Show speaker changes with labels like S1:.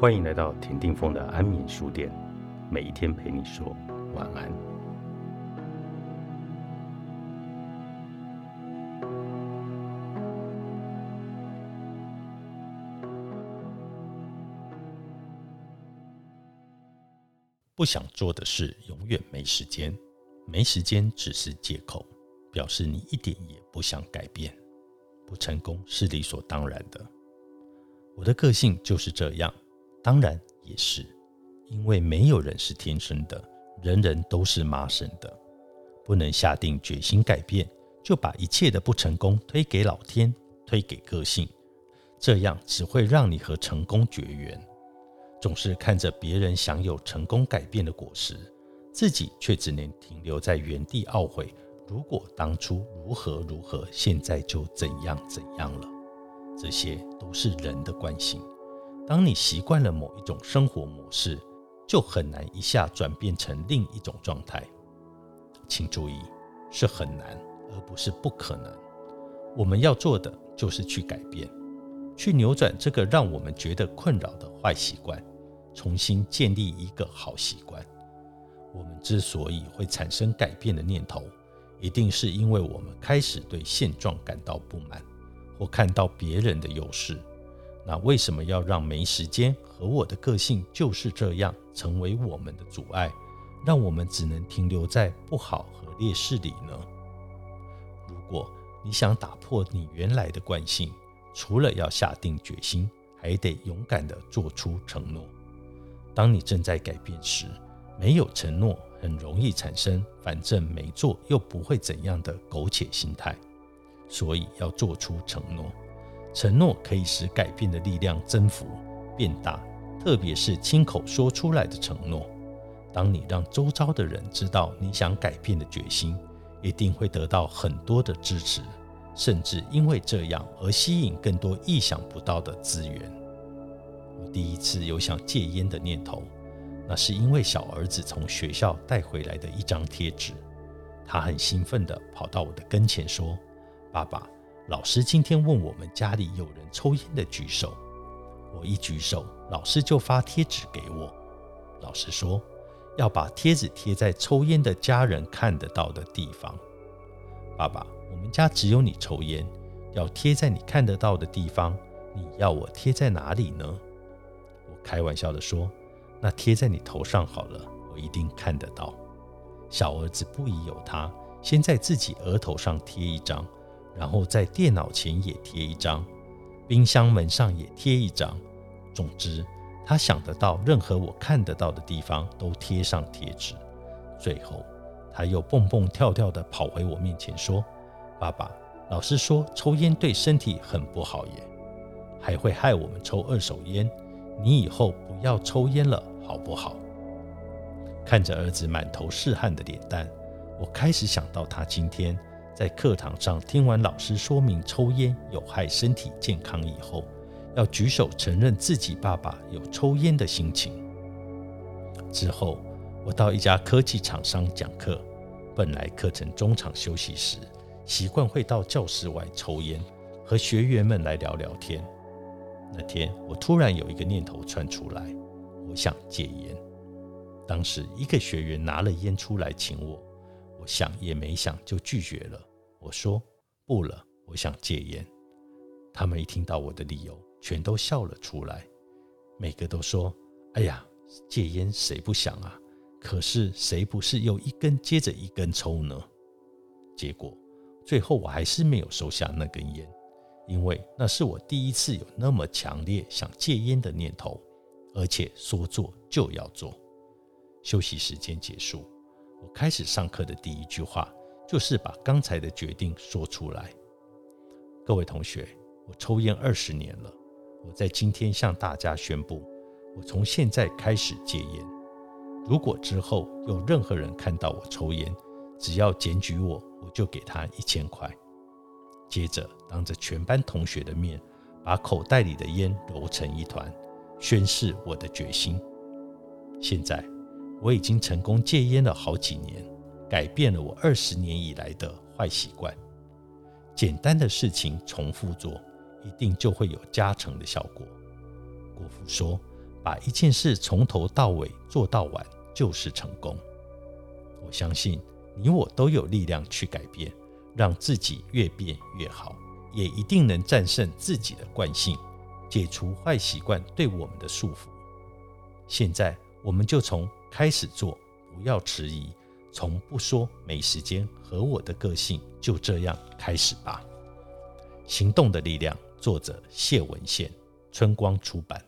S1: 欢迎来到田定峰的安眠书店，每一天陪你说晚安。不想做的事，永远没时间。没时间只是借口，表示你一点也不想改变。不成功是理所当然的。我的个性就是这样，当然也是因为没有人是天生的，人人都是妈生的。不能下定决心改变，就把一切的不成功推给老天，推给个性，这样只会让你和成功绝缘。总是看着别人享有成功改变的果实，自己却只能停留在原地懊悔。如果当初如何如何，现在就怎样怎样了。这些都是人的惯性。当你习惯了某一种生活模式，就很难一下转变成另一种状态。请注意，是很难，而不是不可能。我们要做的就是去改变，去扭转这个让我们觉得困扰的坏习惯。重新建立一个好习惯。我们之所以会产生改变的念头，一定是因为我们开始对现状感到不满，或看到别人的优势。那为什么要让没时间和我的个性就是这样成为我们的阻碍，让我们只能停留在不好和劣势里呢？如果你想打破你原来的惯性，除了要下定决心，还得勇敢地做出承诺。当你正在改变时，没有承诺很容易产生“反正没做又不会怎样的”苟且心态。所以要做出承诺，承诺可以使改变的力量增幅变大，特别是亲口说出来的承诺。当你让周遭的人知道你想改变的决心，一定会得到很多的支持，甚至因为这样而吸引更多意想不到的资源。我第一次有想戒烟的念头，那是因为小儿子从学校带回来的一张贴纸。他很兴奋地跑到我的跟前说：“爸爸，老师今天问我们家里有人抽烟的举手。我一举手，老师就发贴纸给我。老师说要把贴纸贴在抽烟的家人看得到的地方。爸爸，我们家只有你抽烟，要贴在你看得到的地方。你要我贴在哪里呢？”我开玩笑的说：“那贴在你头上好了，我一定看得到。”小儿子不疑有他，先在自己额头上贴一张，然后在电脑前也贴一张，冰箱门上也贴一张。总之，他想得到任何我看得到的地方都贴上贴纸。最后，他又蹦蹦跳跳地跑回我面前说：“爸爸，老师说抽烟对身体很不好耶，还会害我们抽二手烟。”你以后不要抽烟了，好不好？看着儿子满头是汗的脸蛋，我开始想到他今天在课堂上听完老师说明抽烟有害身体健康以后，要举手承认自己爸爸有抽烟的心情。之后，我到一家科技厂商讲课，本来课程中场休息时，习惯会到教室外抽烟，和学员们来聊聊天。那天，我突然有一个念头窜出来，我想戒烟。当时，一个学员拿了烟出来请我，我想也没想就拒绝了。我说：“不了，我想戒烟。”他们一听到我的理由，全都笑了出来，每个都说：“哎呀，戒烟谁不想啊？可是谁不是又一根接着一根抽呢？”结果，最后我还是没有收下那根烟。因为那是我第一次有那么强烈想戒烟的念头，而且说做就要做。休息时间结束，我开始上课的第一句话就是把刚才的决定说出来。各位同学，我抽烟二十年了，我在今天向大家宣布，我从现在开始戒烟。如果之后有任何人看到我抽烟，只要检举我，我就给他一千块。接着，当着全班同学的面，把口袋里的烟揉成一团，宣誓我的决心。现在，我已经成功戒烟了好几年，改变了我二十年以来的坏习惯。简单的事情重复做，一定就会有加成的效果。国父说：“把一件事从头到尾做到完就是成功。我相信你我都有力量去改变，让自己越变越好，也一定能战胜自己的惯性，解除坏习惯对我们的束缚。现在，我们就从开始做，不要迟疑，从不说没时间和我的个性就这样开始吧。行动的力量，作者谢文宪，春光出版。